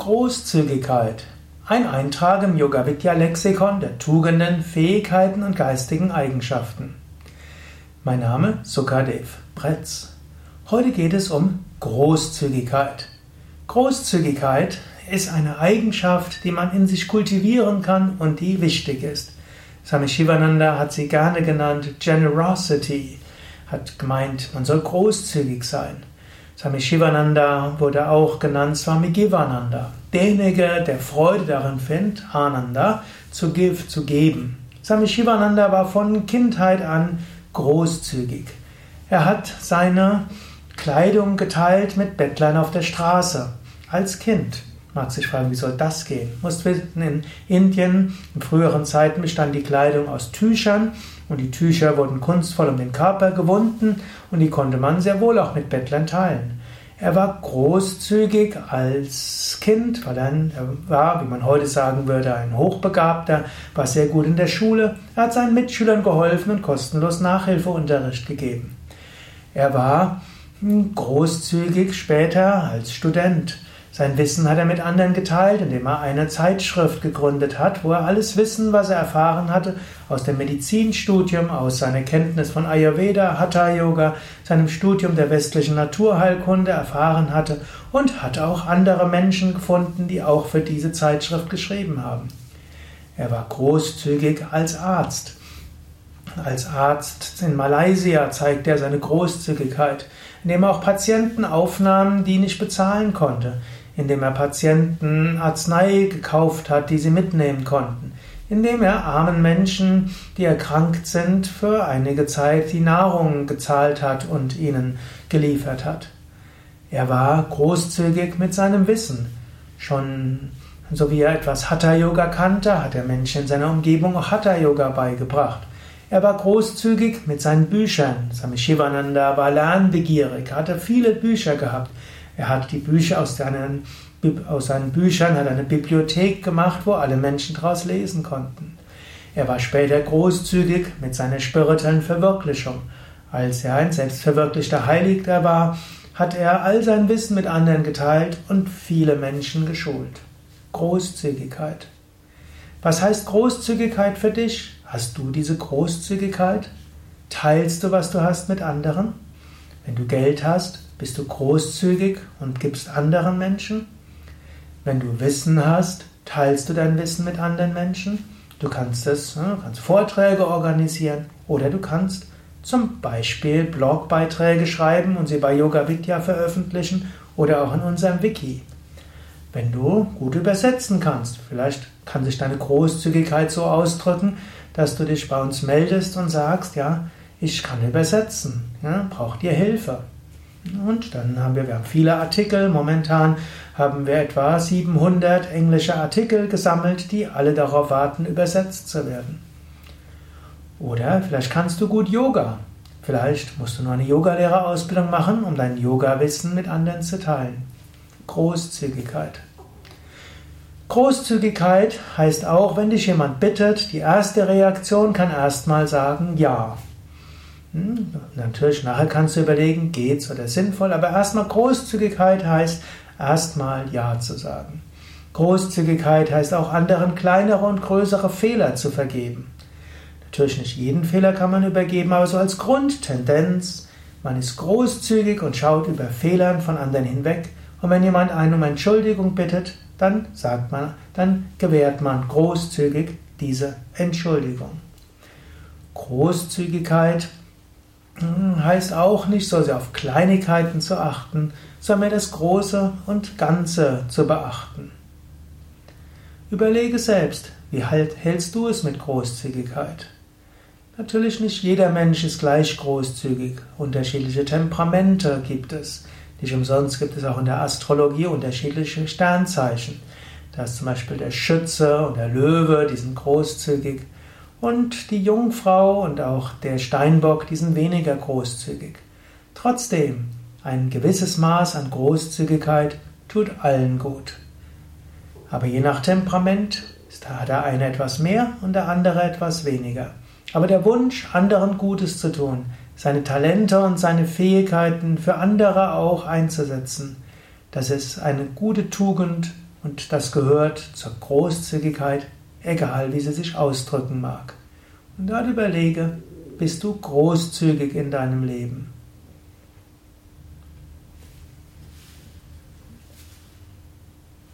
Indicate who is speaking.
Speaker 1: Großzügigkeit. Ein Eintrag im Yoga Vidya Lexikon der Tugenden, Fähigkeiten und geistigen Eigenschaften. Mein Name Sukadev Bretz. Heute geht es um Großzügigkeit. Großzügigkeit ist eine Eigenschaft, die man in sich kultivieren kann und die wichtig ist. Swami Shivananda hat sie gerne genannt Generosity, hat gemeint, man soll großzügig sein. Swami Shivananda wurde auch genannt Swami Givananda. Derjenige, der Freude darin findet, Ananda, zu, zu geben. Swami Shivananda war von Kindheit an großzügig. Er hat seine Kleidung geteilt mit Bettlern auf der Straße. Als Kind. Mag sich fragen, wie soll das gehen? Muss wissen, in Indien, in früheren Zeiten bestand die Kleidung aus Tüchern und die Tücher wurden kunstvoll um den Körper gewunden und die konnte man sehr wohl auch mit Bettlern teilen. Er war großzügig als Kind, weil er war, wie man heute sagen würde, ein Hochbegabter, war sehr gut in der Schule. Er hat seinen Mitschülern geholfen und kostenlos Nachhilfeunterricht gegeben. Er war großzügig später als Student. Sein Wissen hat er mit anderen geteilt, indem er eine Zeitschrift gegründet hat, wo er alles Wissen, was er erfahren hatte, aus dem Medizinstudium, aus seiner Kenntnis von Ayurveda, Hatha Yoga, seinem Studium der westlichen Naturheilkunde erfahren hatte und hat auch andere Menschen gefunden, die auch für diese Zeitschrift geschrieben haben. Er war großzügig als Arzt. Als Arzt in Malaysia zeigte er seine Großzügigkeit, indem er auch Patienten aufnahm, die nicht bezahlen konnte indem er Patienten Arznei gekauft hat, die sie mitnehmen konnten, indem er armen Menschen, die erkrankt sind, für einige Zeit die Nahrung gezahlt hat und ihnen geliefert hat. Er war großzügig mit seinem Wissen. Schon so wie er etwas Hatha-Yoga kannte, hat er Menschen in seiner Umgebung auch Hatha-Yoga beigebracht. Er war großzügig mit seinen Büchern. Swami Shivananda war lernbegierig, hatte viele Bücher gehabt. Er hat die Bücher aus seinen, aus seinen Büchern, hat eine Bibliothek gemacht, wo alle Menschen daraus lesen konnten. Er war später großzügig mit seiner spirituellen Verwirklichung. Als er ein selbstverwirklichter Heiliger war, hat er all sein Wissen mit anderen geteilt und viele Menschen geschult. Großzügigkeit. Was heißt Großzügigkeit für dich? Hast du diese Großzügigkeit? Teilst du, was du hast mit anderen? Wenn du Geld hast, bist du großzügig und gibst anderen Menschen? Wenn du Wissen hast, teilst du dein Wissen mit anderen Menschen? Du kannst es, du kannst Vorträge organisieren oder du kannst zum Beispiel Blogbeiträge schreiben und sie bei Yoga Vidya veröffentlichen oder auch in unserem Wiki. Wenn du gut übersetzen kannst, vielleicht kann sich deine Großzügigkeit so ausdrücken, dass du dich bei uns meldest und sagst, ja, ich kann übersetzen, ja, braucht ihr Hilfe? Und dann haben wir, wir haben viele Artikel. Momentan haben wir etwa 700 englische Artikel gesammelt, die alle darauf warten, übersetzt zu werden. Oder vielleicht kannst du gut Yoga. Vielleicht musst du nur eine Yogalehrerausbildung machen, um dein Yoga-Wissen mit anderen zu teilen. Großzügigkeit. Großzügigkeit heißt auch, wenn dich jemand bittet, die erste Reaktion kann erstmal sagen Ja. Hm, natürlich, nachher kannst du überlegen, geht's oder sinnvoll, aber erstmal Großzügigkeit heißt, erstmal Ja zu sagen. Großzügigkeit heißt auch anderen kleinere und größere Fehler zu vergeben. Natürlich nicht jeden Fehler kann man übergeben, aber so als Grundtendenz, man ist großzügig und schaut über Fehlern von anderen hinweg. Und wenn jemand einen um Entschuldigung bittet, dann sagt man, dann gewährt man großzügig diese Entschuldigung. Großzügigkeit heißt auch nicht, so sehr auf Kleinigkeiten zu achten, sondern das Große und Ganze zu beachten. Überlege selbst, wie halt, hältst du es mit Großzügigkeit? Natürlich nicht jeder Mensch ist gleich großzügig. Unterschiedliche Temperamente gibt es. Nicht umsonst gibt es auch in der Astrologie unterschiedliche Sternzeichen. Da ist zum Beispiel der Schütze und der Löwe, die sind großzügig. Und die Jungfrau und auch der Steinbock, die sind weniger großzügig. Trotzdem, ein gewisses Maß an Großzügigkeit tut allen gut. Aber je nach Temperament ist da der eine etwas mehr und der andere etwas weniger. Aber der Wunsch, anderen Gutes zu tun, seine Talente und seine Fähigkeiten für andere auch einzusetzen, das ist eine gute Tugend Und das gehört zur Großzügigkeit, egal wie sie sich ausdrücken mag. Und dort überlege, bist du großzügig in deinem Leben?